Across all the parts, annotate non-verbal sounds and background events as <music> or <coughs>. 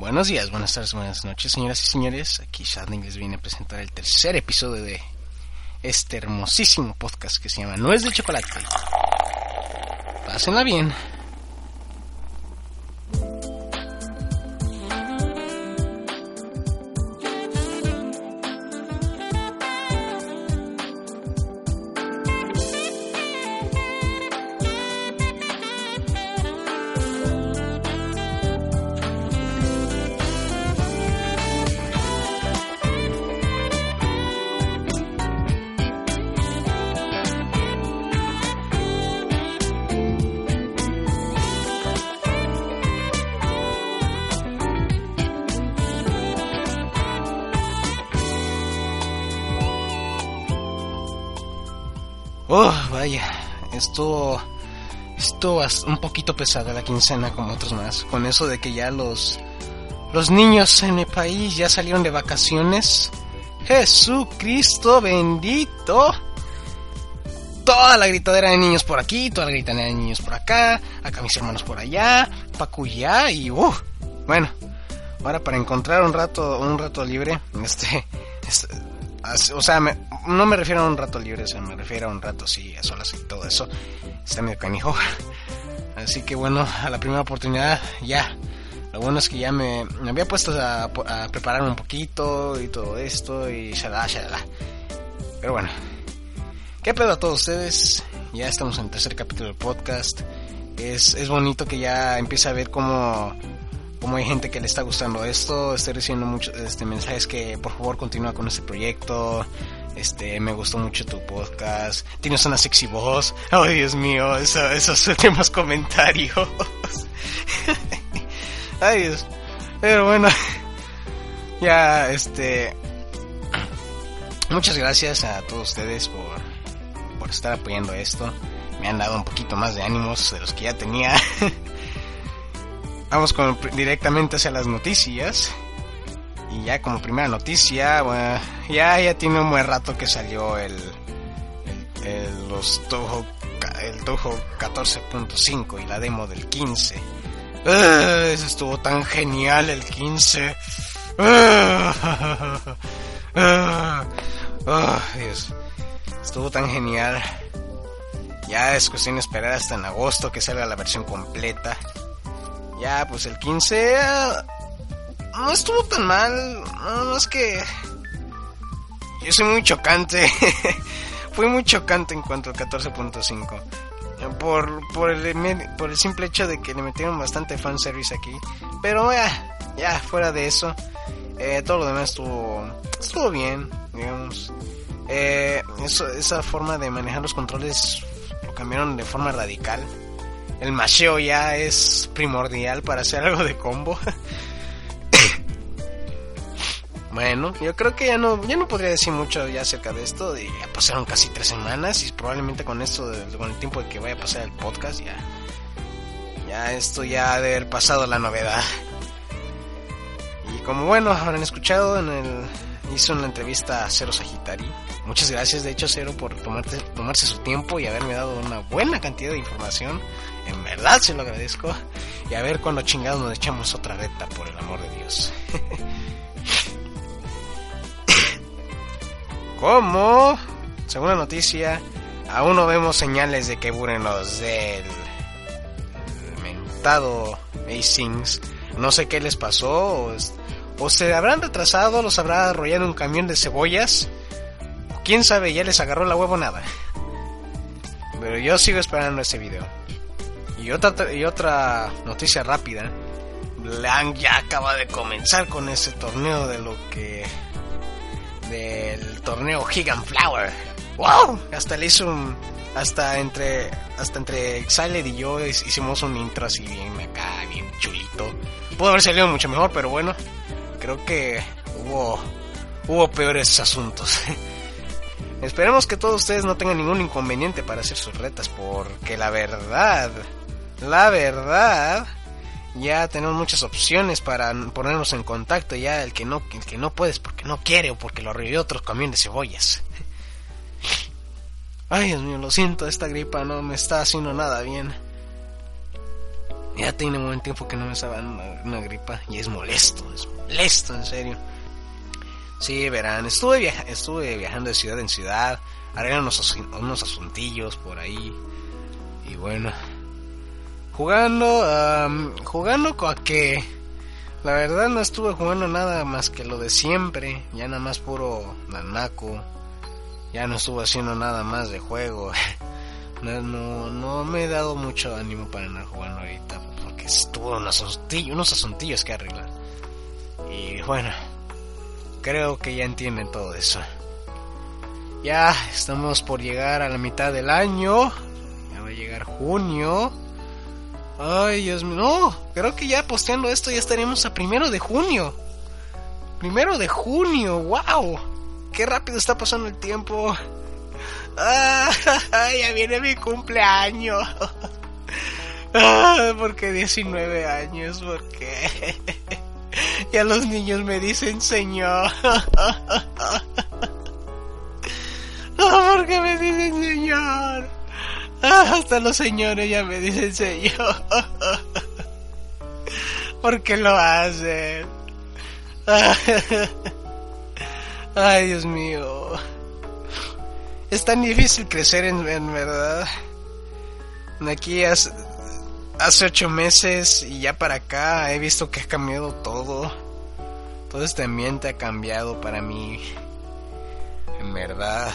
Buenos días, buenas tardes, buenas noches, señoras y señores. Aquí Shadling les viene a presentar el tercer episodio de este hermosísimo podcast que se llama No es de chocolate. Pásenla bien. Esto esto es un poquito pesada la quincena como otros más, con eso de que ya los los niños en mi país ya salieron de vacaciones. Jesucristo bendito. Toda la gritadera de niños por aquí, toda la gritadera de niños por acá, acá mis hermanos por allá, Pacuyá y uh, bueno, ahora para encontrar un rato un rato libre, este, este o sea, me, no me refiero a un rato libre, o me refiero a un rato así, a solas y todo eso. Está medio canijo. <laughs> Así que bueno, a la primera oportunidad ya. Lo bueno es que ya me, había puesto a, a, preparar un poquito y todo esto y shalala, shalala. Pero bueno, ¿qué pedo a todos ustedes? Ya estamos en el tercer capítulo del podcast. Es, es bonito que ya empiece a ver cómo como hay gente que le está gustando esto, estoy recibiendo muchos este, mensajes que por favor continúa con este proyecto. Este, me gustó mucho tu podcast. Tienes una sexy voz. <laughs> Ay, Dios mío, eso, esos últimos comentarios. <laughs> Ay, Dios. Pero bueno, <laughs> ya, este. Muchas gracias a todos ustedes por, por estar apoyando esto. Me han dado un poquito más de ánimos de los que ya tenía. Vamos directamente hacia las noticias. Y ya como primera noticia, ya, ya tiene un buen rato que salió el, el, el los Toho, el Toho 14.5 y la demo del 15. Uh, estuvo tan genial el 15. Uh, uh, Dios. Estuvo tan genial. Ya es cuestión de esperar hasta en agosto que salga la versión completa. Ya, pues el 15 no estuvo tan mal. No, es que yo soy muy chocante. <laughs> Fui muy chocante en cuanto al 14.5. Por, por, el, por el simple hecho de que le metieron bastante fanservice aquí. Pero ya, ya fuera de eso, eh, todo lo demás estuvo, estuvo bien, digamos. Eh, eso, esa forma de manejar los controles lo cambiaron de forma radical el macheo ya es primordial para hacer algo de combo. <coughs> bueno, yo creo que ya no, ya no podría decir mucho ya acerca de esto. Ya pasaron casi tres semanas y probablemente con esto, con el tiempo de que vaya a pasar el podcast, ya, ya esto ya ha de haber pasado la novedad. Y como bueno, habrán escuchado en el hizo una entrevista a Cero Sagitari. Muchas gracias, de hecho, Cero, por tomarse su tiempo y haberme dado una buena cantidad de información. En verdad se lo agradezco. Y a ver cuando chingados nos echamos otra reta, por el amor de Dios. <laughs> ¿Cómo? Segunda noticia, aún no vemos señales de que buren los del mentado Acings. No sé qué les pasó, o, o se habrán retrasado, los habrá arrollado un camión de cebollas, o quién sabe, ya les agarró la huevo nada. Pero yo sigo esperando ese video. Y otra, y otra noticia rápida. Blanc ya acaba de comenzar con ese torneo de lo que... Del torneo Gigan Flower. ¡Wow! Hasta le hizo un... Hasta entre... Hasta entre Exiled y yo hicimos un intro así bien acá, bien chulito. Pudo haber salido mucho mejor, pero bueno. creo que hubo, hubo peores asuntos. <laughs> Esperemos que todos ustedes no tengan ningún inconveniente para hacer sus retas, porque la verdad, la verdad, ya tenemos muchas opciones para ponernos en contacto. Ya el que no, el que no puedes porque no quiere o porque lo arregló otro camión de cebollas. <laughs> Ay, Dios mío, lo siento, esta gripa no me está haciendo nada bien. Ya tiene un buen tiempo que no me estaba una, gripa y es molesto, es molesto, en serio. Sí, verán, estuve, estuve viajando de ciudad en ciudad, arreglando unos, unos asuntillos por ahí. Y bueno, jugando, jugando con que la verdad no estuve jugando nada más que lo de siempre, ya nada más puro nanaco, ya no estuve haciendo nada más de juego. <laughs> No, no, me he dado mucho ánimo para andar jugando ahorita porque estuvo unos unos asuntillos que arreglar. Y bueno, creo que ya entienden todo eso. Ya estamos por llegar a la mitad del año. Ya va a llegar junio. Ay, Dios mío. No, creo que ya posteando esto ya estaríamos a primero de junio. Primero de junio, wow. Qué rápido está pasando el tiempo. <laughs> Ah, <laughs> ya viene mi cumpleaños. <laughs> Ah, ¿Por qué 19 años? ¿Por qué? Ya los niños me dicen señor. ¿Por qué me dicen señor? Ah, <laughs> hasta los señores ya me dicen señor. <laughs> ¿Por qué lo hacen? <laughs> Ay, Dios mío. Es tan difícil crecer en, verdad. Aquí hace, hace ocho meses y ya para acá he visto que ha cambiado todo. Todo este ambiente ha cambiado para mí. En verdad.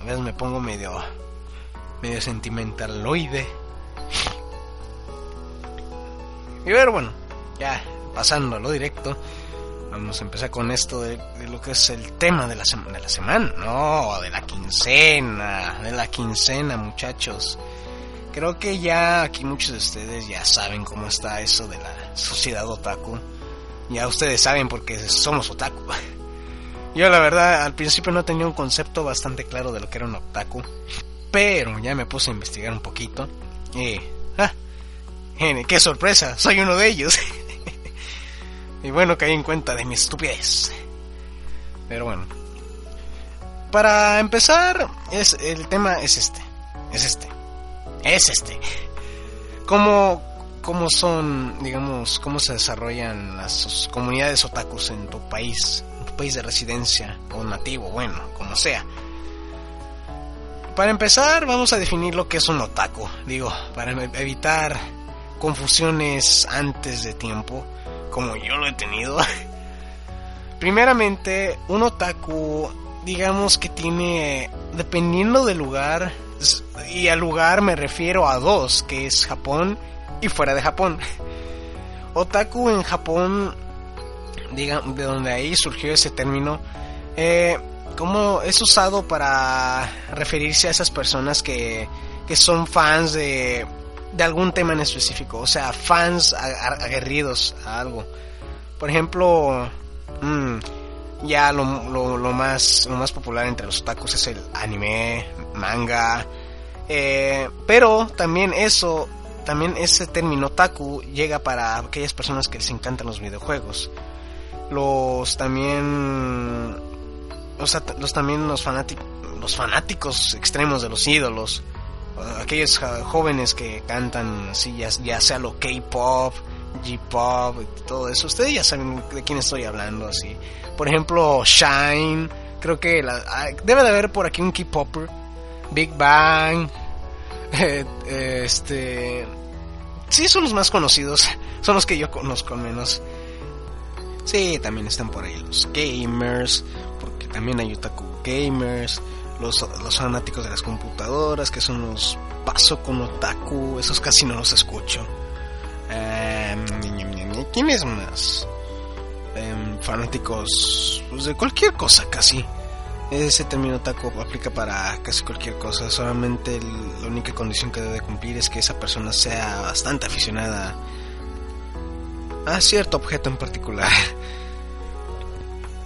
A veces me pongo medio medio sentimentaloide. Y ver, bueno, ya pasando a lo directo, vamos a empezar con esto de, lo que es el tema de la, de la semana. No, de la quincena, de la quincena, muchachos. Creo que ya aquí muchos de ustedes ya saben cómo está eso de la sociedad otaku. Ya ustedes saben porque somos otaku. <laughs> Yo la verdad al principio no tenía un concepto bastante claro de lo que era un otaku. Pero ya me puse a investigar un poquito. Y... ¡Ah! ¡Qué sorpresa! Soy uno de ellos. <laughs> y bueno, caí en cuenta de mi estupidez. Pero bueno. Para empezar, es, el tema es este. Es este. Es este. ¿Cómo, cómo son, digamos, cómo se desarrollan las comunidades otakus en tu país? En tu país de residencia o nativo, bueno, como sea. Para empezar, vamos a definir lo que es un otaku. Digo, para evitar confusiones antes de tiempo, como yo lo he tenido. <laughs> Primeramente, un otaku, digamos que tiene, dependiendo del lugar, y al lugar me refiero a dos, que es Japón y fuera de Japón. <laughs> Otaku en Japón, digamos, de donde ahí surgió ese término, eh, cómo es usado para referirse a esas personas que, que son fans de, de algún tema en específico, o sea, fans aguerridos a algo. Por ejemplo, mm, ya lo, lo, más, lo más popular entre los otakus es el anime, manga, eh, pero también eso, también ese término otaku llega para aquellas personas que les encantan los videojuegos. Los también los, también los, fanáticos, los fanáticos extremos de los ídolos, aquellos jóvenes que cantan así, ya, sea lo K-pop, G-pop, todo eso, ustedes ya saben de quién estoy hablando, así. Por ejemplo, Shine, creo que ah, debe de haber por aquí un K-popper, Big Bang, <laughs> eh, este, sí son los más conocidos, <laughs> son los que yo conozco menos. Sí, también están por ahí los gamers, también hay otaku gamers, los, fanáticos de las computadoras, que son los paso con otaku, esos casi no los escucho. Eh, ¿Quién es más? Em, fanáticos pues, de cualquier cosa casi. Ese término otaku aplica para casi cualquier cosa, solamente la única condición que debe cumplir es que esa persona sea bastante aficionada a cierto objeto en particular. <laughs>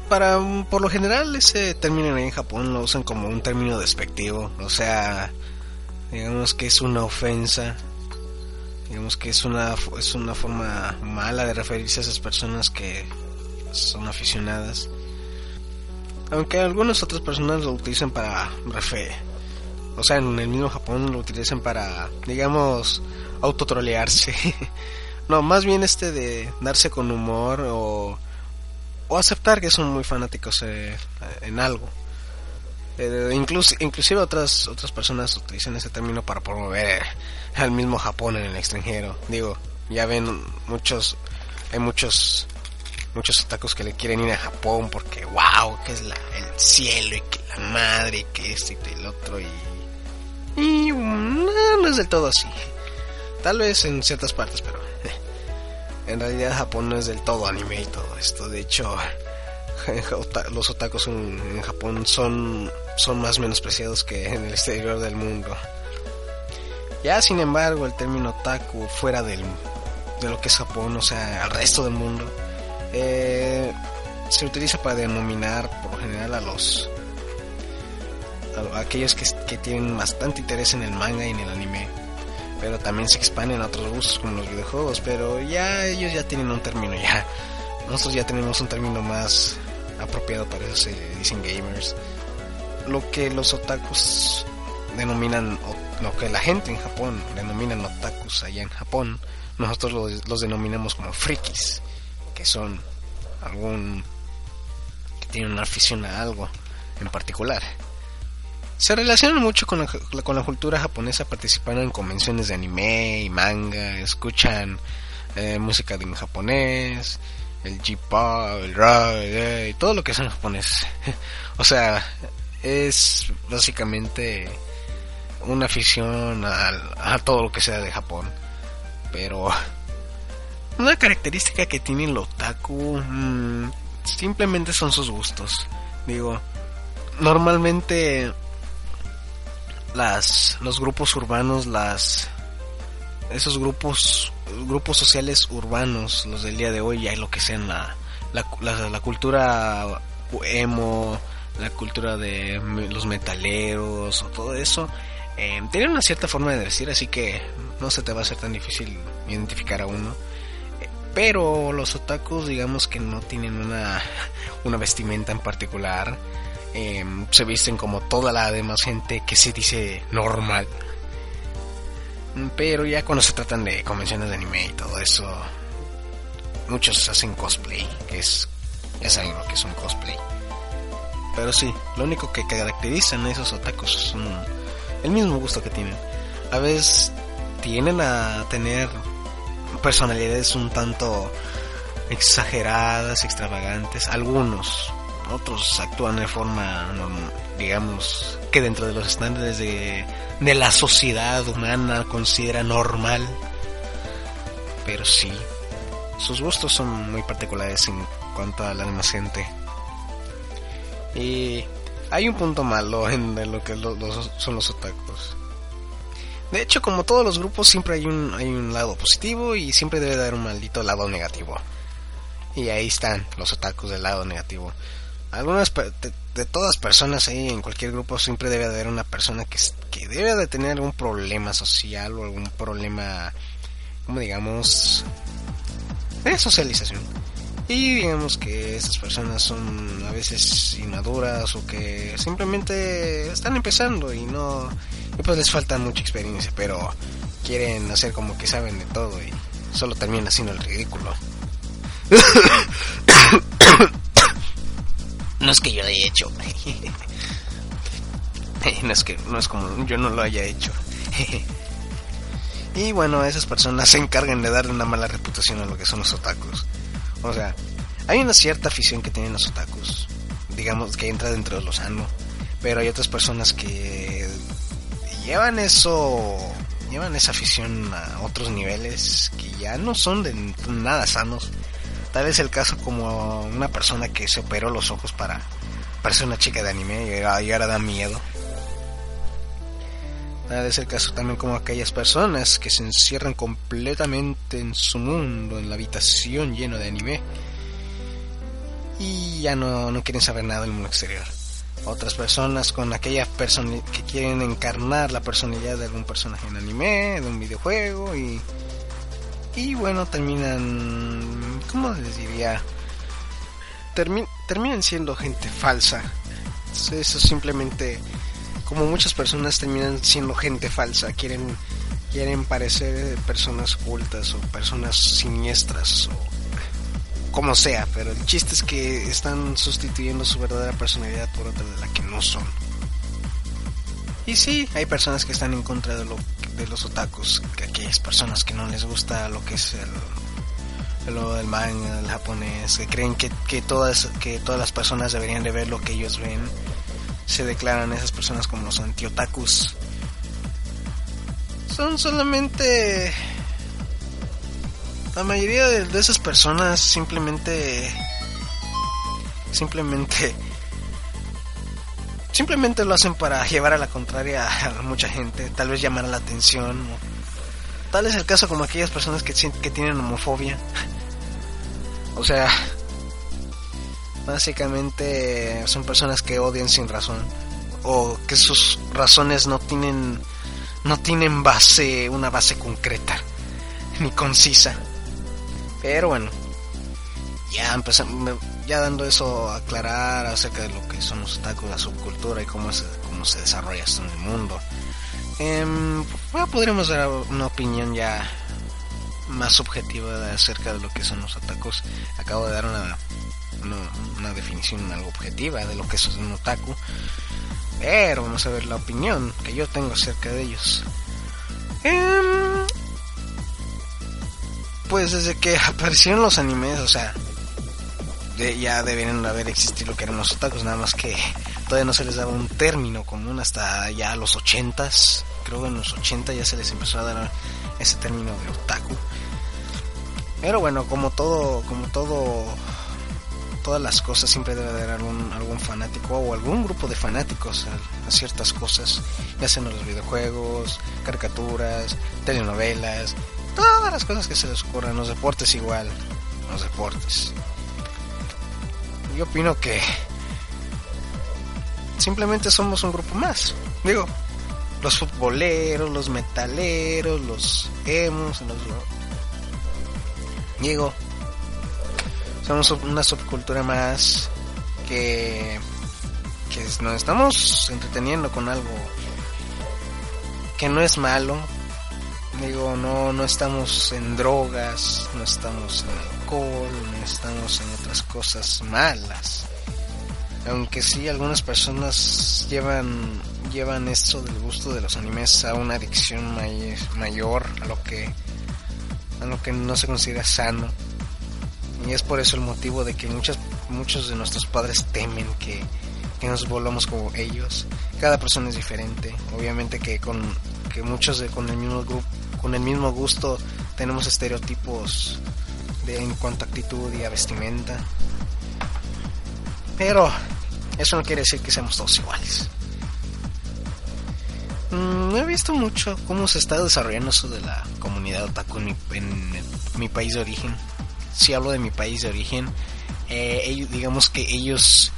para por lo general ese término en Japón lo usan como un término despectivo, o sea, digamos que es una ofensa, digamos que es una es una forma mala de referirse a esas personas que son aficionadas. Aunque algunas otras personas lo utilizan para refe o sea, en el mismo Japón lo utilizan para digamos autotrolearse. <laughs> no, más bien este de darse con humor o o aceptar que son muy fanáticos eh, en algo. Eh, inclusive otras otras personas utilizan ese término para promover al mismo Japón en el extranjero. Digo, ya ven muchos hay muchos muchos otakus que le quieren ir a Japón porque wow, que es la, el cielo y que la madre y que esto y el otro y y no, no es del todo así. Tal vez en ciertas partes, pero en realidad Japón no es del todo anime y todo esto. De hecho, <laughs> los otakus en, Japón son, son más menospreciados que en el exterior del mundo. Ya sin embargo, el término otaku fuera de lo que es Japón, o sea, al resto del mundo, eh, se utiliza para denominar por lo general a los a aquellos que, que tienen bastante interés en el manga y en el anime pero también se expanden a otros gustos como los videojuegos, pero ya ellos ya tienen un término ya. Nosotros ya tenemos un término más apropiado para eso se dicen gamers. Lo que los otakus denominan, lo que la gente en Japón denominan otakus allá en Japón, nosotros los, los denominamos como frikis, que son algún que tienen una afición a algo en particular. Se relacionan mucho con la, con la cultura japonesa, participan en convenciones de anime y manga, escuchan eh, música en japonés, el J-pop, el rock, eh, todo lo que es en japonés. <laughs> o sea, es básicamente una afición a, todo lo que sea de Japón. Pero <laughs> una característica que tiene el otaku mm, simplemente son sus gustos. Digo, normalmente las los grupos urbanos, las esos grupos grupos sociales urbanos, los del día de hoy, hay lo que sean la, la, la, cultura emo, la cultura de los metaleros o todo eso, eh, tienen una cierta forma de decir, así que no se te va a ser tan difícil identificar a uno. Pero los otakus, digamos que no tienen una, una vestimenta en particular Em, se visten como toda la demás gente que se dice normal. Pero ya cuando se tratan de convenciones de anime y todo eso, muchos hacen cosplay, que es, ya lo que es un cosplay. Pero sí, lo único que caracterizan a esos otakus son el mismo gusto que tienen. A veces tienen a tener personalidades un tanto exageradas, extravagantes, algunos, otros actúan de forma, digamos, que dentro de los estándares de, la sociedad humana considera normal. Pero sí, sus gustos son muy particulares en cuanto a la demás gente. Y hay un punto malo en lo que son los otakus. De hecho, como todos los grupos, siempre hay un, hay un lado positivo y siempre debe haber un maldito lado negativo. Y ahí están los otakus del lado negativo algunas de, todas personas ahí en cualquier grupo siempre debe haber una persona que, que debe de tener algún problema social o algún problema como digamos de socialización. Y digamos que estas personas son a veces inmaduras o que simplemente están empezando y no y pues les falta mucha experiencia pero quieren hacer como que saben de todo y solo terminan haciendo el ridículo <laughs> No es que yo lo haya hecho. <laughs> no es que no es como yo no lo haya hecho. <laughs> y bueno, esas personas se encargan de darle una mala reputación a lo que son los otakus. O sea, hay una cierta afición que tienen los otakus, digamos que entra dentro de lo sano, pero hay otras personas que llevan eso, llevan esa afición a otros niveles que ya no son de nada sanos Tal es el caso como una persona que se operó los ojos para parecer una chica de anime y ahora da miedo. Tal es el caso también como aquellas personas que se encierran completamente en su mundo, en la habitación lleno de anime. y ya no, no quieren saber nada del mundo exterior. Otras personas con aquella persona que quieren encarnar la personalidad de algún personaje en anime, de un videojuego y y bueno, terminan ¿cómo les diría? terminan siendo gente falsa. Eso simplemente como muchas personas terminan siendo gente falsa, quieren quieren parecer personas ocultas o personas siniestras o como sea, pero el chiste es que están sustituyendo su verdadera personalidad por otra de la que no son. Y sí, hay personas que están en contra de, lo, de los otakus, que aquellas personas que no les gusta lo que es el, lo del manga, el japonés, que creen que, que, todas, que todas las personas deberían de ver lo que ellos ven, se declaran esas personas como los anti-otakus. Son solamente la mayoría de, esas personas simplemente simplemente simplemente lo hacen para llevar a la contraria a mucha gente, tal vez llamar la atención. Tal es el caso como aquellas personas que, que tienen homofobia. O sea, básicamente son personas que odian sin razón o que sus razones no tienen no tienen base, una base concreta ni concisa. Pero bueno, ya empezamos, ya dando eso aclarar acerca de lo que son los otakus, la subcultura y cómo se, cómo se desarrolla esto en el mundo. Eh, podríamos dar una opinión ya más subjetiva acerca de lo que son los otakus. Acabo de dar una, una, definición algo objetiva de lo que es un otaku. Pero vamos a ver la opinión que yo tengo acerca de ellos. Eh, pues desde que <laughs> aparecieron los animes, o sea, ya deberían haber existido lo que eran los otakus, nada más que todavía no se les daba un término común hasta ya los ochentas, creo que en los 80 ya se les empezó a dar ese término de otaku. Pero bueno, como todo, como todo, todas las cosas siempre debe haber algún, algún fanático o algún grupo de fanáticos a, a ciertas cosas, ya sean los videojuegos, caricaturas, telenovelas, todas las cosas que se les ocurran, los deportes igual, los deportes. Yo opino que simplemente somos un grupo más. Digo, los futboleros, los metaleros, los emos, los... Digo, somos una subcultura más que, que nos estamos entreteniendo con algo que no es malo, Digo, no, no estamos en drogas, no estamos en estamos en otras cosas malas. Aunque sí, algunas personas llevan, llevan esto del gusto de los animes a una adicción mayor, a lo que, a lo que no se considera sano. Y es por eso el motivo de que muchas, muchos de nuestros padres temen que, que nos volvamos como ellos. Cada persona es diferente. Obviamente que con que muchos de, con el mismo grupo con el mismo gusto tenemos estereotipos en cuanto a actitud y a vestimenta. Pero eso no quiere decir que seamos todos iguales. No mm, he visto mucho cómo se está desarrollando eso de la comunidad otaku en mi, país de origen. Si hablo de mi país de origen, eh, digamos que ellos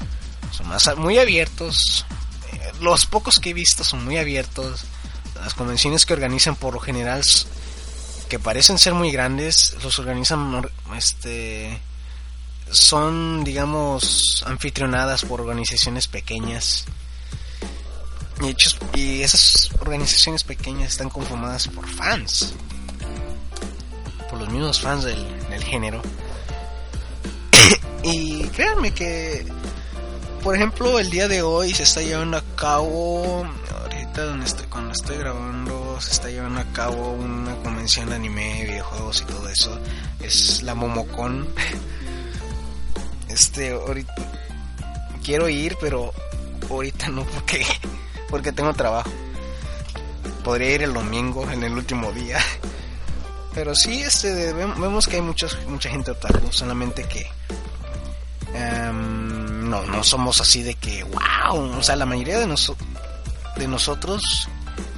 son más muy abiertos. Eh, los pocos que he visto son muy abiertos las convenciones que organizan por lo general que parecen ser muy grandes los organizan este son digamos anfitrionadas por organizaciones pequeñas. Y, hechos, y esas organizaciones pequeñas están conformadas por fans. Por los mismos fans del, del género. <coughs> Y créanme que por ejemplo el día de hoy se está llevando a cabo donde estoy, cuando estoy grabando se está llevando a cabo una convención de anime, videojuegos y todo eso. Es la Momocon. Este, ahorita quiero ir, pero ahorita no porque porque tengo trabajo. Podría ir el domingo en el último día. Pero sí, este, vemos que hay muchos, mucha gente otaku, solamente que em, no, no somos así de que, wow, o sea, la mayoría de nosotros, de nosotros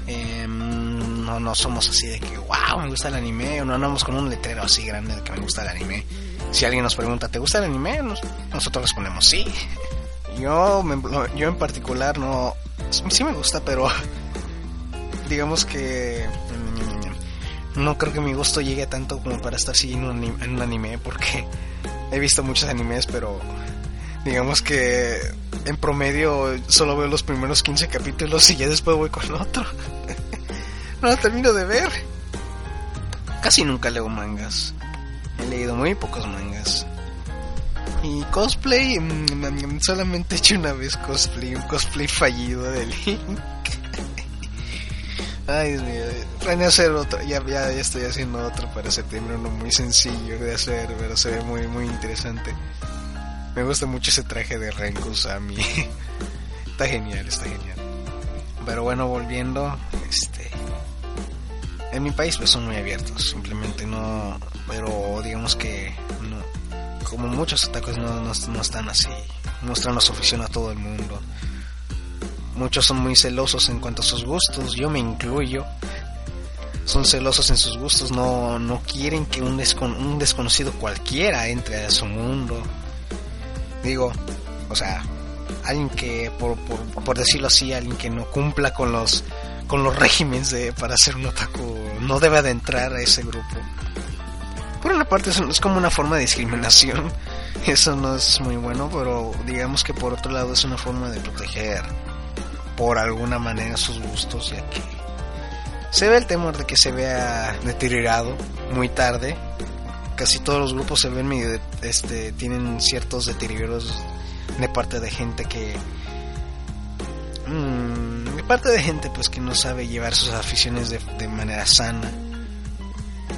em, no, somos así de que, wow, me gusta el anime, o no andamos con un letrero así grande de que me gusta el anime. Si alguien nos pregunta, ¿te gusta el anime? nosotros respondemos sí. Yo, yo en particular no... Sí me gusta, pero <laughs> digamos que no creo que mi gusto llegue tanto como para estar siguiendo en un anime porque he visto muchos animes, pero digamos que en promedio solo veo los primeros 15 capítulos y ya después voy con otro. <laughs> <laughs> no lo termino de ver. Casi nunca leo mangas. He leído muy pocos mangas. Y cosplay, mm, solamente he hecho una vez cosplay, un cosplay fallido de Link. <laughs> Ay, Dios mío, hacer otro, ya, ya, estoy haciendo otro para septiembre, uno muy sencillo de hacer, pero se ve muy, muy interesante. Me gusta mucho ese traje de Renkusami. <laughs> está genial, está genial. Pero bueno, volviendo, este... En mi país pues son muy abiertos, simplemente no... Pero digamos que no, como muchos atacos no, no, no están así, muestran su afición a todo el mundo Muchos son muy celosos en cuanto a sus gustos, yo me incluyo. Son celosos en sus gustos, no, no quieren que un, un desconocido cualquiera entre a su mundo. Digo, o sea, alguien que, por, por, decirlo así, alguien que no cumpla con los con los regímenes de, para ser un otaku no debe de entrar a ese grupo. Por una parte es como una forma de discriminación, <laughs> eso no es muy bueno, pero digamos que por otro lado es una forma de proteger por alguna manera sus gustos, ya que se ve el temor de que se vea deteriorado muy tarde. Casi todos los grupos se ven medio, este, tienen ciertos deterioros de parte de gente que mm, de parte de gente pues que no sabe llevar sus aficiones de, de manera sana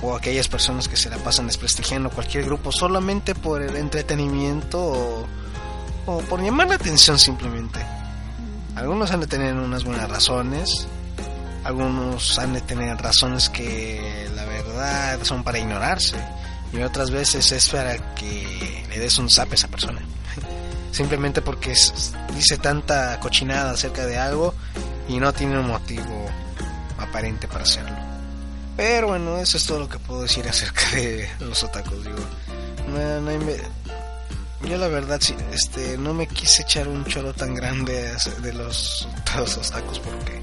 o aquellas personas que se la pasan desprestigiando cualquier grupo solamente por el entretenimiento o, o por llamar la atención simplemente. Algunos han de tener unas buenas razones, algunos han de tener razones que la verdad son para ignorarse y otras veces es para que le des un zap a esa persona. <laughs> Simplemente porque dice tanta cochinada acerca de algo y no tiene un motivo aparente para hacerlo. Pero bueno, eso es todo lo que puedo decir <laughs> acerca de los otakus. Digo, no, no, yo la verdad sí, este, no me quise echar un choro tan grande de los, <laughs> los tacos porque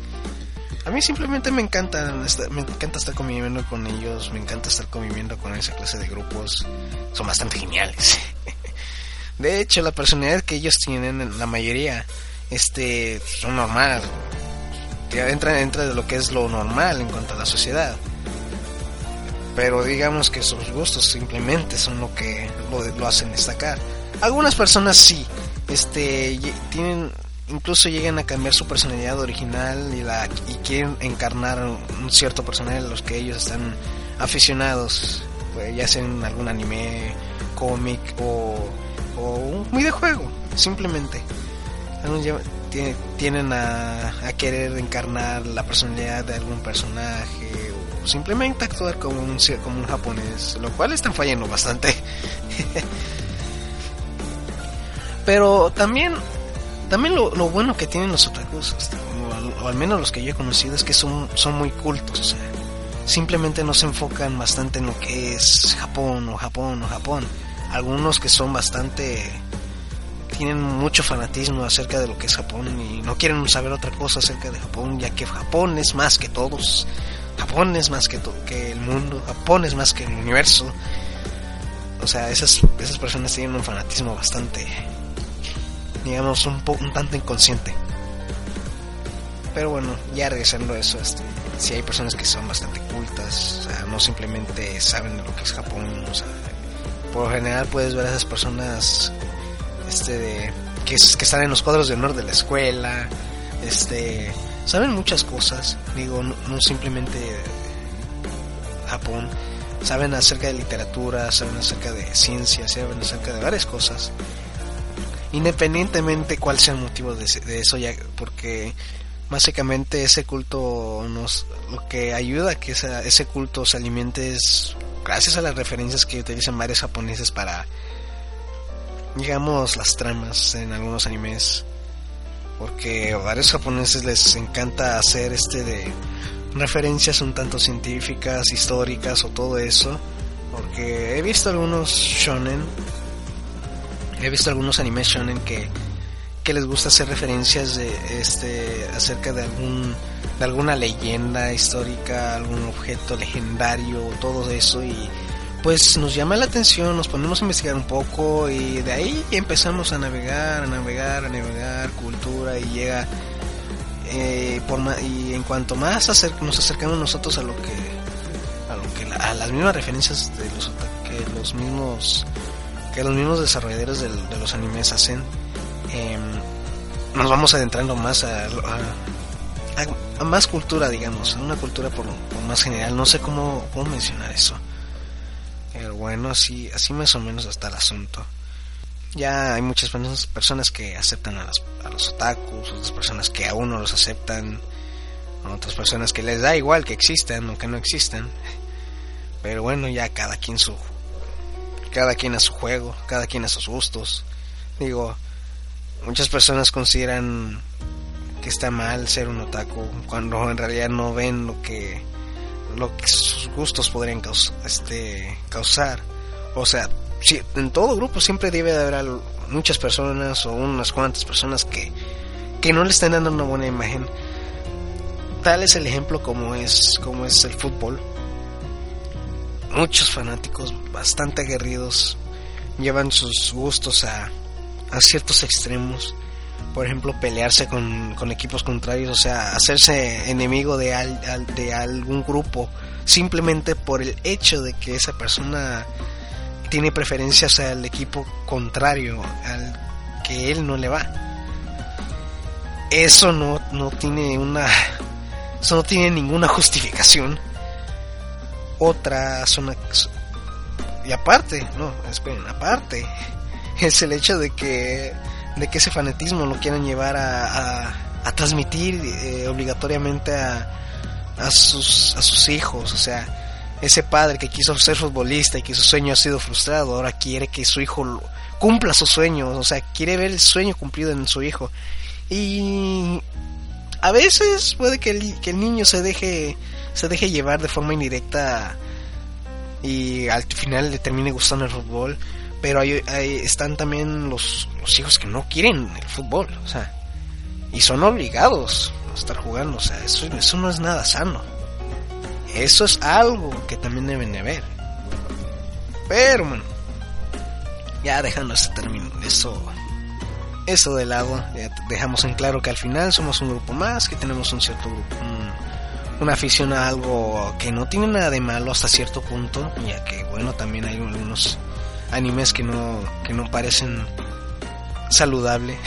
a mí simplemente me encanta, me encanta estar conviviendo con ellos, me encanta estar conviviendo con esa clase de grupos, son bastante geniales. <laughs> De hecho, la personalidad que ellos tienen, la mayoría, este, son entra, entra de lo que es lo normal en cuanto a la sociedad. Pero digamos que sus gustos simplemente son lo que lo, lo hacen destacar. Algunas personas sí, este, tienen, incluso llegan a cambiar su personalidad original y la y quieren encarnar un cierto personaje a los que ellos están aficionados, pues, ya sea en algún anime, cómic o, o un videojuego, simplemente. Tienen a, a, querer encarnar la personalidad de algún personaje o simplemente actuar como un, como un japonés, lo cual están fallando bastante. <laughs> Pero también, también lo, bueno que tienen los otakus, este, o, al, menos los que yo he conocido, es que son, son muy cultos. Simplemente no se enfocan bastante en lo que es Japón o Japón o Japón. Algunos que son bastante tienen mucho fanatismo acerca de lo que es Japón y no quieren saber otra cosa acerca de Japón, ya que Japón es más que todos. Japón es más que, que el mundo, Japón es más que el universo. O sea, esas, esas personas tienen un fanatismo bastante digamos, un, poco, un tanto inconsciente. Pero bueno, ya regresando a eso, este, si hay personas que son bastante cultas, o sea, no simplemente saben lo que es Japón, o sea, por lo general puedes ver a esas personas este de, que, que están en los cuadros de honor de la escuela, este, saben muchas cosas, digo, no, no simplemente Japón, saben acerca de literatura, saben acerca de ciencia, saben acerca de varias cosas independientemente cuál sea el motivo de, eso, ya porque básicamente ese culto nos lo que ayuda a que ese culto se alimente es gracias a las referencias que utilizan varios japoneses para digamos las tramas en algunos animes porque a varios japoneses les encanta hacer este de referencias un tanto científicas, históricas o todo eso Porque he visto algunos shonen, he visto algunos animes shonen que, que les gusta hacer referencias de este acerca de algún de alguna leyenda histórica, algún objeto legendario, todo eso y pues nos llama la atención, nos ponemos a investigar un poco y de ahí empezamos a navegar, a navegar, a navegar, cultura y llega eh, por y en cuanto más nos acercamos nosotros a lo que a lo que a las mismas referencias de los que los mismos que los mismos desarrolladores de, los animes hacen em, nos vamos adentrando más a, a, más cultura digamos a una cultura por, por más general. No sé cómo, cómo mencionar eso bueno, así, así más o menos está el asunto. Ya hay muchas personas que aceptan a, a los otakus, otras personas que aún no los aceptan, otras personas que les da igual que existan o que no existan. Pero bueno, ya cada quien su cada quien a su juego, cada quien a sus gustos. Digo, muchas personas consideran que está mal ser un otaku cuando en realidad no ven lo que lo que sus gustos podrían este, causar. O sea, si, en todo grupo siempre debe de haber muchas personas o unas cuantas personas que, que no le están dando una buena imagen. Tal es el ejemplo como es, como es el fútbol. Muchos fanáticos bastante aguerridos llevan sus gustos a, a ciertos extremos por ejemplo, pelearse con, equipos contrarios, o sea, hacerse enemigo de, de algún grupo simplemente por el hecho de que esa persona tiene preferencias al equipo contrario, al que él no le va. Eso no, no tiene una. Eso no tiene ninguna justificación. Otra zona. Y aparte, no, esperen, aparte, <laughs> es el hecho de que de que ese fanatismo lo quieran llevar a, a, transmitir eh, obligatoriamente a, a, sus, a sus hijos. O sea, ese padre que quiso ser futbolista y que su sueño ha sido frustrado, ahora quiere que su hijo cumpla sus sueños, o sea, quiere ver el sueño cumplido en su hijo. Y a veces puede que el, que el niño se deje, se deje llevar de forma indirecta y al final le termine gustando el fútbol pero ahí, están también los, los, hijos que no quieren el fútbol, o sea, y son obligados a estar jugando, o sea, eso, eso no es nada sano. Eso es algo que también deben de ver. Pero bueno, ya dejando este término, eso, eso de lado, dejamos en claro que al final somos un grupo más, que tenemos un cierto grupo, una afición a algo que no tiene nada de malo hasta cierto punto, ya que bueno, también hay algunos animes que no, que no parecen saludable.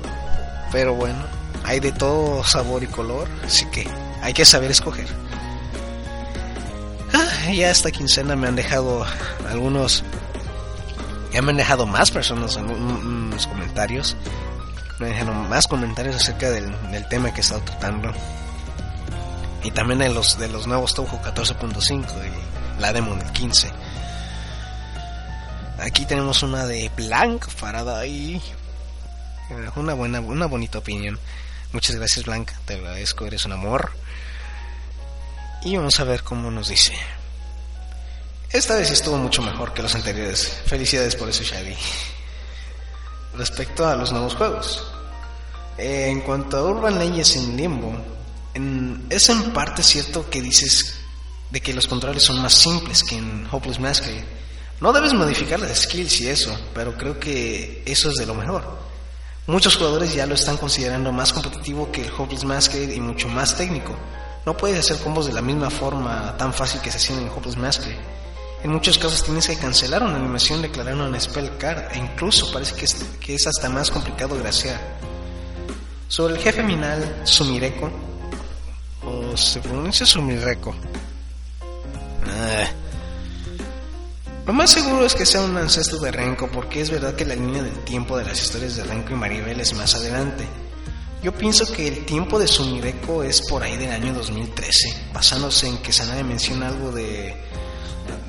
<laughs> Pero bueno, hay de todo sabor y color, así que hay que saber escoger. Ah, ya esta quincena me han dejado algunos, ya me han dejado más personas en los comentarios, me dejado más comentarios acerca del, tema que he estado tratando. Y también de los, de los nuevos Touhou 14.5 y la demo del 15. Aquí tenemos una de Blanc Faraday. Una buena, una bonita opinión. Muchas gracias Blanca, te agradezco, eres un amor. Y vamos a ver cómo nos dice. Esta vez estuvo mucho mejor que los anteriores. Felicidades por eso, Xavi. Respecto a los nuevos juegos. en cuanto a Urban Legends en Limbo, es en parte cierto que dices de que los controles son más simples que en Hopeless Masquerade no debes modificar las skills y eso, pero creo que eso es de lo mejor. Muchos jugadores ya lo están considerando más competitivo que el Hopeless Masked y mucho más técnico. No puedes hacer combos de la misma forma tan fácil que se hacían en Hopeless Masked. En muchos casos tienes que cancelar una animación declarando una spell card e incluso parece que es, que es hasta más complicado graciar. Sobre el jefe final, Sumireko, o se pronuncia Sumireko. Ah lo más seguro es que sea un ancestro de Renko porque es verdad que la línea del tiempo de las historias de Renko y Maribel es más adelante. Yo pienso que el tiempo de Sumireko es por ahí del año 2013, basándose en que Sanade menciona algo de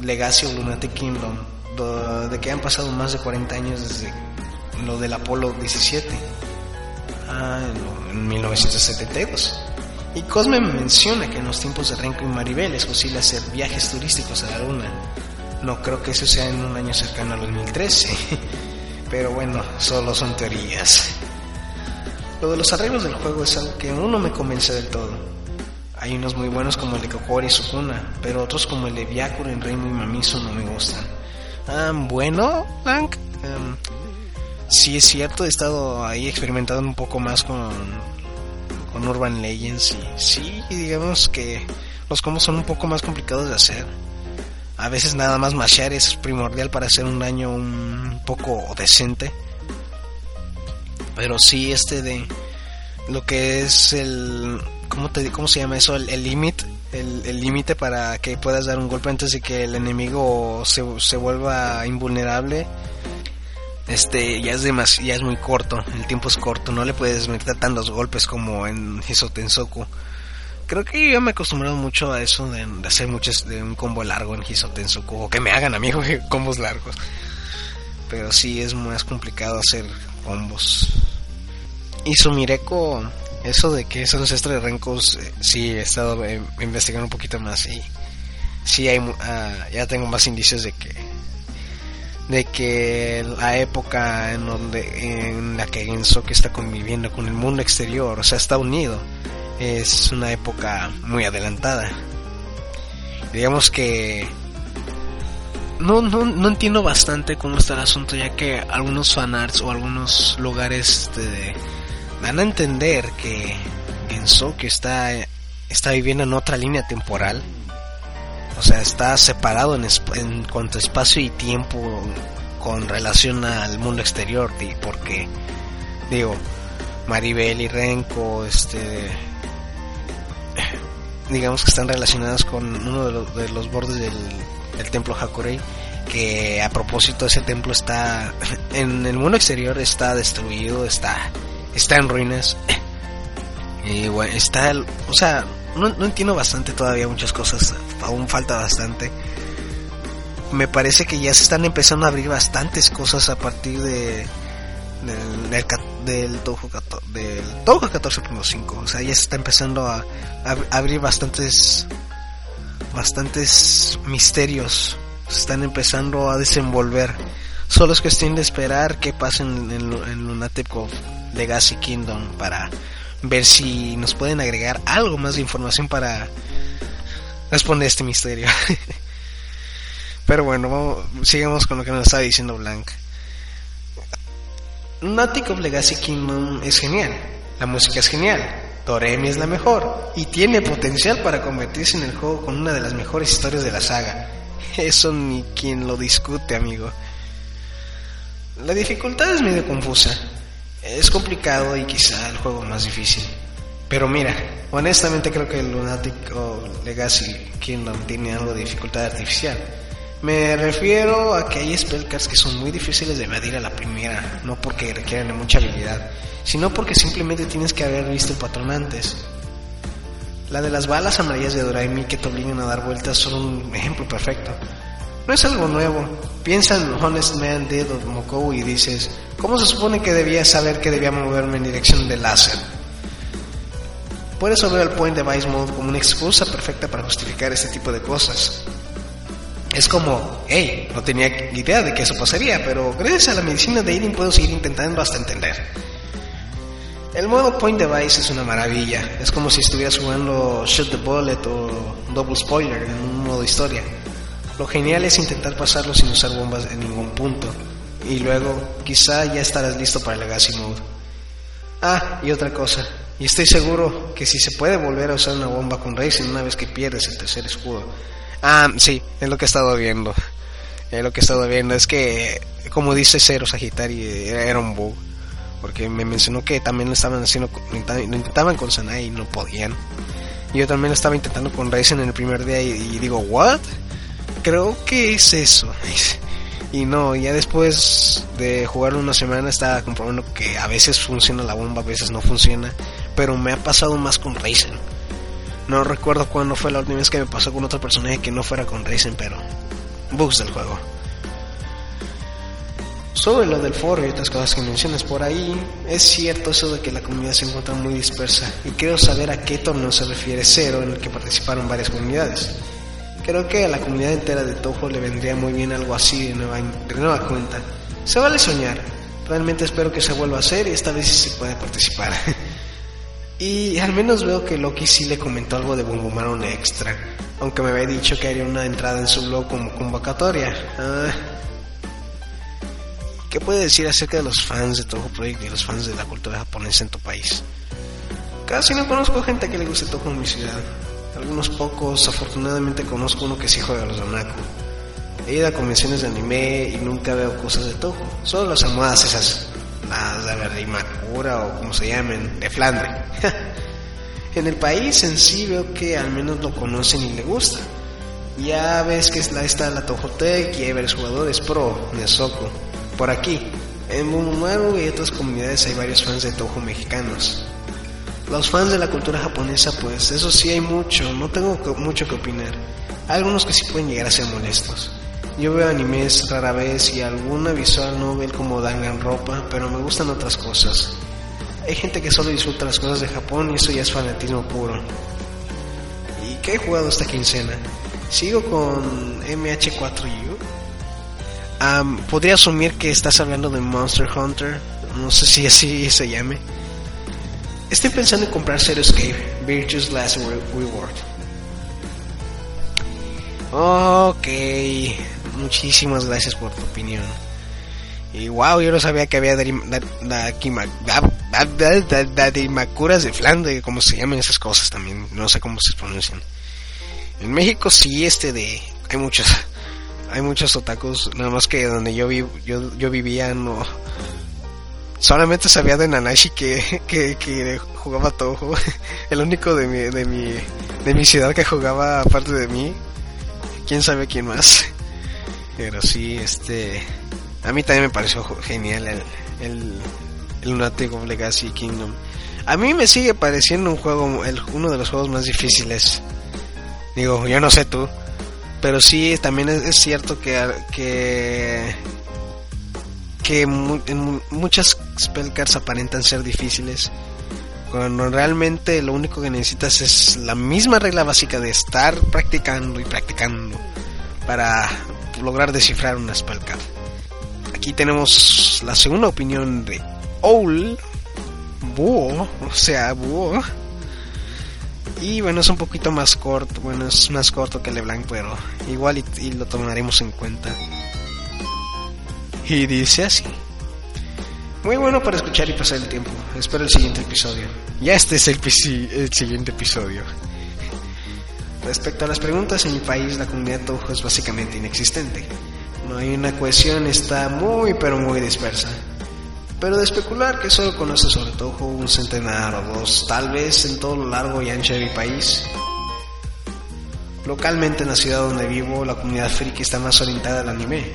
Legacy of Lunatic Kingdom, de que han pasado más de 40 años desde lo del Apolo 17, ah, en 1972. Y Cosme menciona que en los tiempos de Renko y Maribel es posible hacer viajes turísticos a la Luna No creo que eso sea en un año cercano al 2013. <laughs> Pero bueno, solo son teorías. Lo de los arreglos del juego es algo que aún no me convence del todo. Hay unos muy buenos como el de Kokori y Sukuna, pero otros como el de Byakuren, en Reimu y Mamiso no me gustan. Ah, bueno, Blank, um, sí es cierto, he estado ahí experimentando un poco más con, con Urban Legends y sí, digamos que los combos son un poco más complicados de hacer. A veces nada más mashear es primordial para hacer un daño un poco decente. Pero sí este de lo que es el ¿cómo te cómo se llama eso? El límite, el límite para que puedas dar un golpe antes de que el enemigo se, se vuelva invulnerable. Este ya es demas, ya es muy corto, el tiempo es corto, no le puedes meter tantos golpes como en Hisotensoku. Creo que yo me he acostumbrado mucho a eso de, hacer muchos de un combo largo en Hisotensoku o que me hagan amigos <laughs> combos largos. Pero sí es más complicado hacer combos. Y Sumireko, eso de que es ancestro de Rencos, eh, sí he estado eh, investigando un poquito más y sí hay, ah, ya tengo más indicios de que de que la época en donde en la que Gensoke está conviviendo con el mundo exterior, o sea, está unido, es una época muy adelantada. Digamos que no, no, no entiendo bastante cómo está el asunto, ya que algunos fanarts o algunos lugares este, dan a entender que Gensoke está, está viviendo en otra línea temporal. O sea, está separado en, en cuanto a espacio y tiempo con relación al mundo exterior. Porque, digo, Maribel y Renko, este, digamos que están relacionadas con uno de los, de los bordes del, templo Hakurei que a propósito ese templo está <laughs> en el mundo exterior está destruido está está en ruinas. <clears throat> Y bueno, está, o sea, no, entiendo bastante todavía muchas cosas, aún falta bastante. Me parece que ya se están empezando a abrir bastantes cosas a partir de del, del, del Touhou del 14.5, o sea, ya se está empezando a, abrir bastantes bastantes misterios, se están empezando a desenvolver. Solo es cuestión de esperar que pasen en, en Lunatic Legacy Kingdom para ver si nos pueden agregar algo más de información para responder este misterio. <laughs> Pero bueno, sigamos con lo que nos estaba diciendo Blanc. Lunatic of Legacy Kingdom es genial, la música es genial, Doremi es la mejor y tiene potencial para convertirse en el juego con una de las mejores historias de la saga. Eso ni quien lo discute, amigo. La dificultad es medio confusa, es complicado y quizá el juego más difícil. Pero mira, honestamente creo que el Lunatic o Legacy Kingdom tiene algo de dificultad artificial. Me refiero a que hay spellcards que son muy difíciles de evadir a la primera, no porque requieran de mucha habilidad, sino porque simplemente tienes que haber visto el patrón antes. La de las balas amarillas de Doraemon que te obligan a dar vueltas son un ejemplo perfecto. No es algo nuevo. Piensa en Honest Man Dead of Mokou y dices, ¿cómo se supone que debía saber que debía moverme en dirección del láser? Puedes ver el Point Device Mode como una excusa perfecta para justificar este tipo de cosas. Es como, hey, no tenía idea de que eso pasaría, pero gracias a la medicina de Aiden puedo seguir intentando hasta entender. El modo Point Device es una maravilla, es como si estuvieras jugando Shoot the Bullet o Double Spoiler en un modo historia. Lo genial es intentar pasarlo sin usar bombas en ningún punto. Y luego quizá ya estarás listo para el Legacy Mode. Ah, y otra cosa. Y estoy seguro que si se puede volver a usar una bomba con Racing una vez que pierdes el tercer escudo. Ah, sí, es lo que he estado viendo. Es lo que he estado viendo. Es que, como dice Cero Sagitario, era un bug. Porque me mencionó que también lo estaban haciendo, lo intentaban con Sanai y no podían. Yo también lo estaba intentando con Racing en el primer día y, digo, ¿what? creo que es eso. <laughs> Y no, ya después de jugar una semana estaba comprobando que a veces funciona la bomba, a veces no funciona. Pero me ha pasado más con Raizen. No recuerdo cuándo fue la última vez que me pasó con otro personaje que no fuera con Raizen, pero bugs del juego. Sobre lo del foro y otras cosas que mencionas por ahí, es cierto eso de que la comunidad se encuentra muy dispersa y quiero saber a qué torneo se refiere Cero en el que participaron varias comunidades Creo que a la comunidad entera de Toho le vendría muy bien algo así de nueva, de nueva cuenta. Se vale soñar. Realmente espero que se vuelva a hacer y esta vez sí se puede participar. <laughs> y al menos veo que Loki sí le comentó algo de Maron extra. Aunque me había dicho que haría una entrada en su blog como convocatoria. Ah. ¿Qué puede decir acerca de los fans de Toho Project y los fans de la cultura japonesa en tu país? Casi no conozco gente que le guste Toho en mi ciudad. Algunos pocos, afortunadamente conozco uno que sí juega a los Donaku. He ido a convenciones de anime y nunca veo cosas de Toho. Solo las almohadas esas, las de Imakura o como se llamen, de Flandre. <laughs> en el país en sí veo que al menos lo conocen y le gusta. Ya ves que está la Toho Tech y hay varios jugadores pro, Nesoko. Por aquí, en Bumaru y otras comunidades hay varios fans de Toho mexicanos. Los fans de la cultura japonesa, pues eso sí hay mucho, no tengo mucho que opinar. Algunos que sí pueden llegar a ser molestos. Yo veo animes rara vez y alguna visual novel como Danganronpa, pero me gustan otras cosas. Hay gente que solo disfruta las cosas de Japón y eso ya es fanatismo puro. ¿Y qué he jugado esta quincena? Sigo con MH4U. podría asumir que estás hablando de Monster Hunter, no sé si así se llame. Estoy pensando en comprar Zero Escape, Virtue's Last Reward. Ok, muchísimas gracias por tu opinión. Y wow, yo no sabía que había Darimakuras de Flandes, como se llaman esas cosas también, no sé cómo se pronuncian. En México sí, este de, hay muchos, hay muchos otakus, nada más que donde yo, vi, yo, yo vivía no, Solamente sabía de Nanashi que, que, jugaba Toho. <laughs> El único de mi, de mi, de mi ciudad que jugaba aparte de mí. Quién sabe quién más. Pero sí, este. A mí también me pareció genial el, el, el Lunatic of Legacy Kingdom. A mí me sigue pareciendo un juego, el, uno de los juegos más difíciles. Digo, yo no sé tú. Pero sí, también es, cierto que, que que en muchas spellcards aparentan ser difíciles cuando realmente lo único que necesitas es la misma regla básica de estar practicando y practicando para lograr descifrar una spellcard. Aquí tenemos la segunda opinión de Owl, Búho, o sea, Búho. Y bueno, es un poquito más corto, bueno, es más corto que LeBlanc, pero igual y lo tomaremos en cuenta. Y dice así. Muy bueno para escuchar y pasar el tiempo. Espero el siguiente episodio. Ya este es el, el siguiente episodio. Respecto a las preguntas, en mi país la comunidad Toho es básicamente inexistente. No hay una cohesión, está muy pero muy dispersa. Pero de especular que solo conoce sobre Toho un centenar o dos, tal vez en todo lo largo y ancho de mi país. Localmente en la ciudad donde vivo, la comunidad friki está más orientada al anime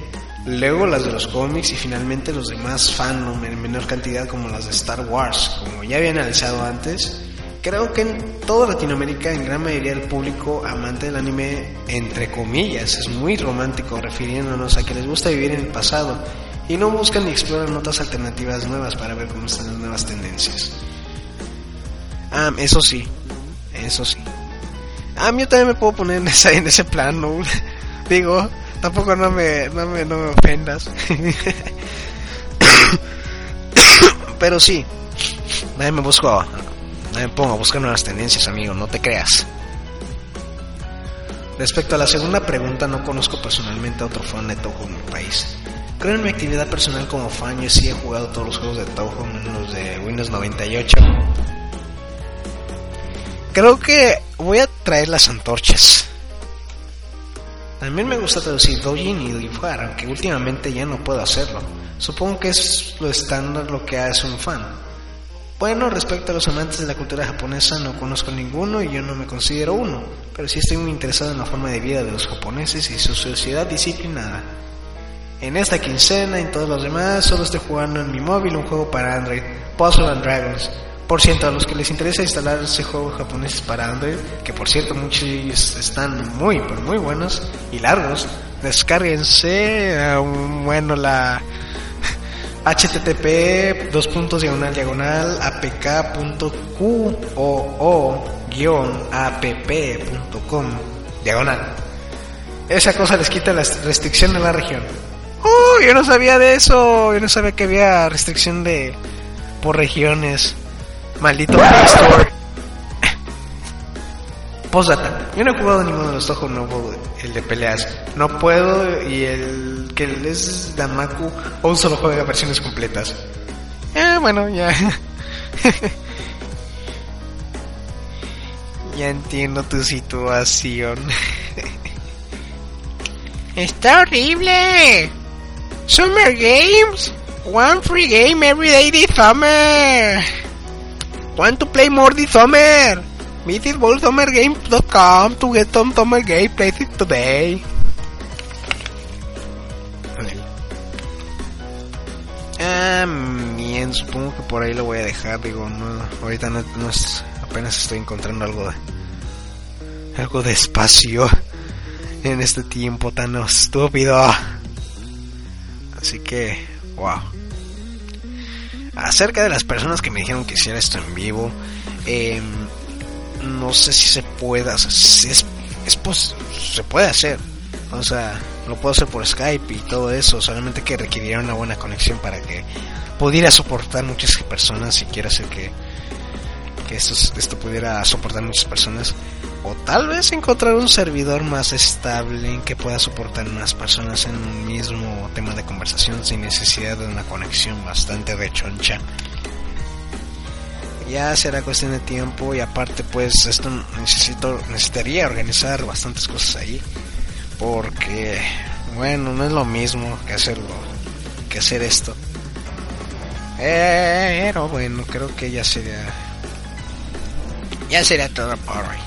luego las de los cómics y finalmente los demás fandom en menor cantidad como las de Star Wars, como ya había analizado antes. Creo que en toda Latinoamérica, en gran mayoría del público amante del anime, entre comillas, es muy romántico, refiriéndonos a que les gusta vivir en el pasado y no buscan ni exploran otras alternativas nuevas para ver cómo están las nuevas tendencias. Ah, eso sí, eso sí. Ah, yo también me puedo poner en ese, en ese plan, ¿no? <laughs> Digo, Tampoco no me, no me, no me ofendas. <laughs> Pero sí, nadie me busco, nadie me pongo a buscar nuevas tendencias, amigo, no te creas. Respecto a la segunda pregunta, no conozco personalmente a otro fan de Toho en mi país. Creo en mi actividad personal como fan, yo sí he jugado todos los juegos de Toho, menos los de Windows 98. Creo que voy a traer las antorchas. También me gusta traducir doujin y dibujar, aunque últimamente ya no puedo hacerlo. Supongo que es lo estándar lo que hace un fan. Bueno, respecto a los amantes de la cultura japonesa, no conozco ninguno y yo no me considero uno, pero sí estoy muy interesado en la forma de vida de los japoneses y su sociedad disciplinada. En esta quincena y en todos los demás, solo estoy jugando en mi móvil un juego para Android, Puzzle and Dragons, por cierto, a los que les interesa instalar ese juego japonés para Android, que por cierto muchos están muy, pero muy buenos y largos, descárguense, bueno, la http dos puntos diagonal diagonal apk.qoo-app.com diagonal esa cosa les quita la restricción de la región. ¡Oh! Yo no sabía de eso. Yo no sabía que había restricción de por regiones. Maldito <laughs> Play Store. Postdata. Yo no he jugado ninguno de los ojos nuevos, el de peleas. No puedo y el que es Damaku un solo juega versiones completas. Eh, bueno, ya. <laughs> ya entiendo tu situación. <laughs> Está horrible. Summer Games. One free game every day this summer. Want to play more this summer? Visit ballsummergames.com to get some summer game places today. Bien, supongo que por ahí lo voy a dejar, digo, no, ahorita no, es, apenas estoy encontrando algo de, algo de espacio en este tiempo tan estúpido. Así que, wow. Acerca de las personas que me dijeron que hiciera esto en vivo, eh, no sé si se pueda, si es, es se puede hacer. O sea, lo puedo hacer por Skype y todo eso, solamente que requeriría una buena conexión para que pudiera soportar muchas personas si quiero hacer que, que esto, esto pudiera soportar muchas personas. O tal vez encontrar un servidor más estable que pueda soportar más personas en un mismo tema de conversación sin necesidad de una conexión bastante rechoncha ya será cuestión de tiempo y aparte pues esto necesito necesitaría organizar bastantes cosas ahí porque bueno no es lo mismo que hacerlo que hacer esto. Pero bueno creo que ya sería ya sería todo por hoy.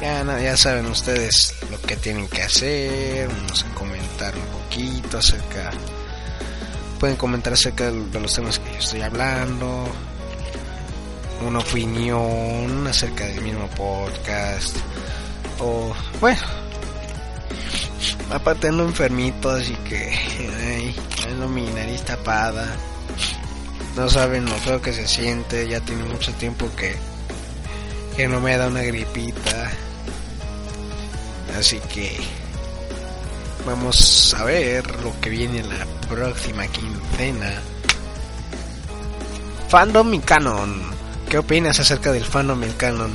Ya, ya saben ustedes lo que tienen que hacer vamos a comentar un poquito acerca pueden comentar acerca de los temas que yo estoy hablando una opinión acerca del mismo podcast o bueno aparte ando enfermito así que ay, ando mi nariz tapada. No saben lo feo que se siente ya tiene mucho tiempo que que no me da una gripita. Así que vamos a ver lo que viene en la próxima quincena. Fandom y canon. ¿Qué opinas acerca del fandom el canon?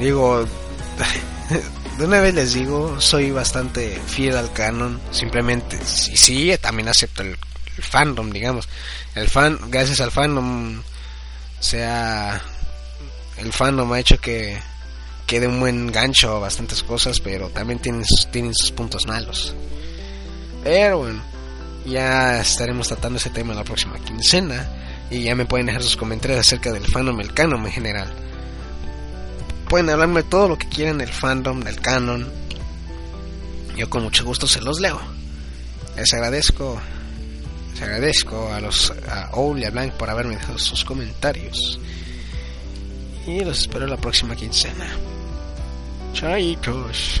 Digo, <laughs> de una vez les digo, soy bastante fiel al canon. Simplemente, sí, sí también acepto el, fandom, digamos. El fan, gracias al fandom, sea, el fandom ha hecho que quede un buen gancho a bastantes cosas, pero también tienen tienen sus puntos malos. Pero bueno, ya estaremos tratando ese tema la próxima quincena y ya me pueden dejar sus comentarios acerca del fandom, el canon en general. Pueden hablarme todo lo que quieran del fandom, del canon. Yo con mucho gusto se los leo. Les agradezco, les agradezco a los a Owl y a Blank por haberme dejado sus comentarios. Y los espero la próxima quincena. Chaitos.